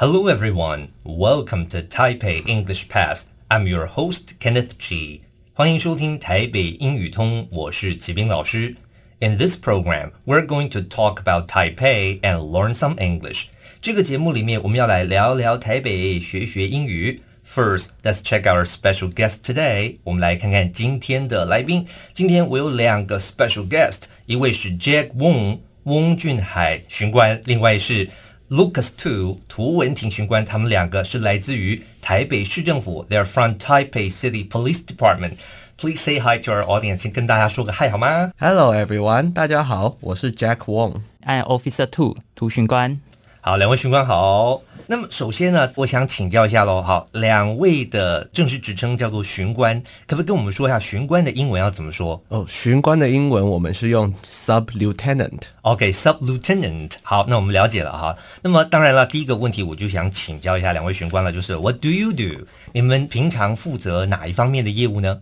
Hello everyone, welcome to Taipei English Pass. I'm your host Kenneth Chi. 欢迎收听台北英语通，我是启斌老师。In this program, we're going to talk about Taipei and learn some English. 这个节目里面，我们要来聊聊台北，学学英语。First, let's check our special guest today. 我们来看看今天的来宾。今天我有两个 special guest，一位是 Jack Wong 翁俊海巡官，另外是 Lucas Tu 涂文婷巡官。他们两个是来自于台北市政府。They're from Taipei City Police Department. Please say hi to our audience. 先跟大家说个 hi 好吗？Hello everyone，大家好，我是 Jack Wong。I'm Officer Two 涂巡官。好，两位巡官好。 那么首先呢，我想请教一下喽。好，两位的正式职称叫做巡官，可不可以跟我们说一下巡官的英文要怎么说？哦，巡官的英文我们是用 sub lieutenant。OK，sub lieutenant。好，那我们了解了哈。那么当然了，第一个问题我就想请教一下两位巡官了，就是 What do you do？你们平常负责哪一方面的业务呢？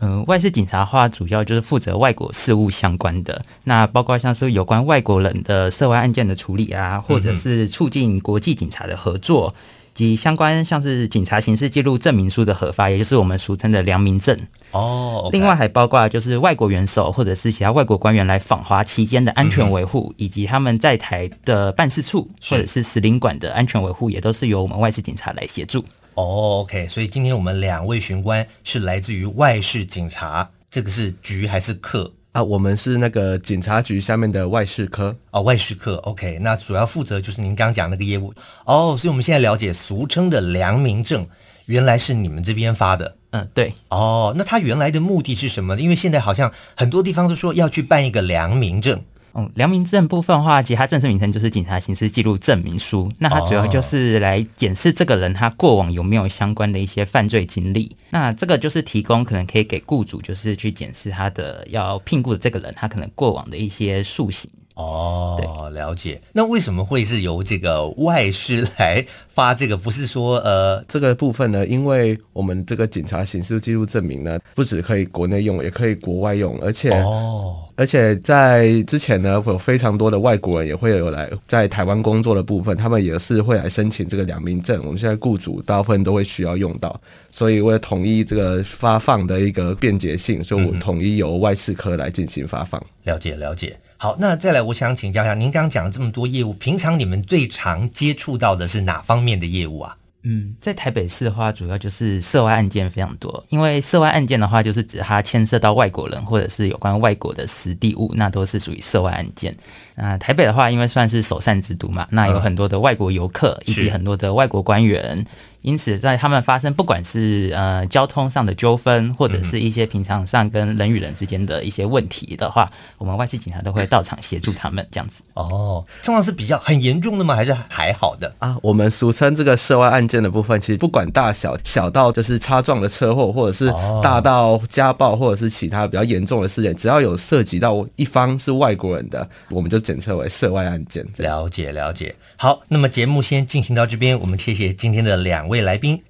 嗯，外事警察的话，主要就是负责外国事务相关的，那包括像是有关外国人的涉外案件的处理啊，或者是促进国际警察的合作，及相关像是警察刑事记录证明书的核发，也就是我们俗称的良民证。哦另外还包括就是外国元首或者是其他外国官员来访华期间的安全维护，以及他们在台的办事处或者是使领馆的安全维护，也都是由我们外事警察来协助。哦、oh，OK，所以今天我们两位巡官是来自于外事警察，这个是局还是科啊？我们是那个警察局下面的外事科哦，外事科 OK，那主要负责就是您刚刚讲那个业务哦。Oh, 所以我们现在了解俗称的良民证，原来是你们这边发的。嗯，对。哦，oh, 那他原来的目的是什么？因为现在好像很多地方都说要去办一个良民证。嗯，良民证部分的话，其实它正式名称就是警察刑事记录证明书。那它主要就是来检视这个人他过往有没有相关的一些犯罪经历。那这个就是提供可能可以给雇主，就是去检视他的要聘雇的这个人，他可能过往的一些诉行。哦，对，了解。那为什么会是由这个外事来发这个？不是说呃这个部分呢？因为我们这个警察刑事记录证明呢，不只可以国内用，也可以国外用，而且哦。而且在之前呢，有非常多的外国人也会有来在台湾工作的部分，他们也是会来申请这个良民证。我们现在雇主大部分都会需要用到，所以为了统一这个发放的一个便捷性，所以我统一由外事科来进行发放。了解了解。好，那再来，我想请教一下，您刚刚讲了这么多业务，平常你们最常接触到的是哪方面的业务啊？嗯，在台北市的话，主要就是涉外案件非常多。因为涉外案件的话，就是指它牵涉到外国人或者是有关外国的实地物，那都是属于涉外案件。那台北的话，因为算是首善之都嘛，那有很多的外国游客以及很多的外国官员。因此，在他们发生不管是呃交通上的纠纷，或者是一些平常上跟人与人之间的一些问题的话，我们外事警察都会到场协助他们这样子。哦，通常是比较很严重的吗？还是还好的啊？我们俗称这个涉外案件的部分，其实不管大小，小到就是擦撞的车祸，或者是大到家暴，或者是其他比较严重的事件，只要有涉及到一方是外国人的，我们就简称为涉外案件。了解了解。好，那么节目先进行到这边，我们谢谢今天的两位来宾。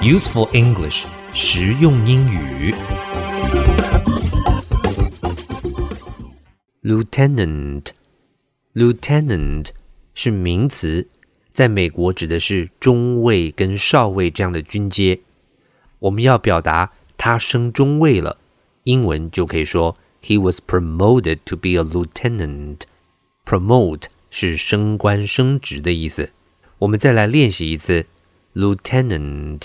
Useful English，实用英语。Lieutenant，Lieutenant 是名词，在美国指的是中尉跟少尉这样的军阶。我们要表达他升中尉了，英文就可以说 He was promoted to be a lieutenant。Promote 是升官升职的意思。我们再来练习一次，Lieutenant。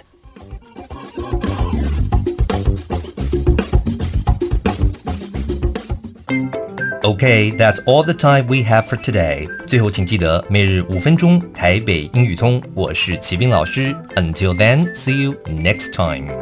Okay, that's all the time we have for today. 最后，请记得每日五分钟台北英语通。我是齐斌老师。Until then, see you next time.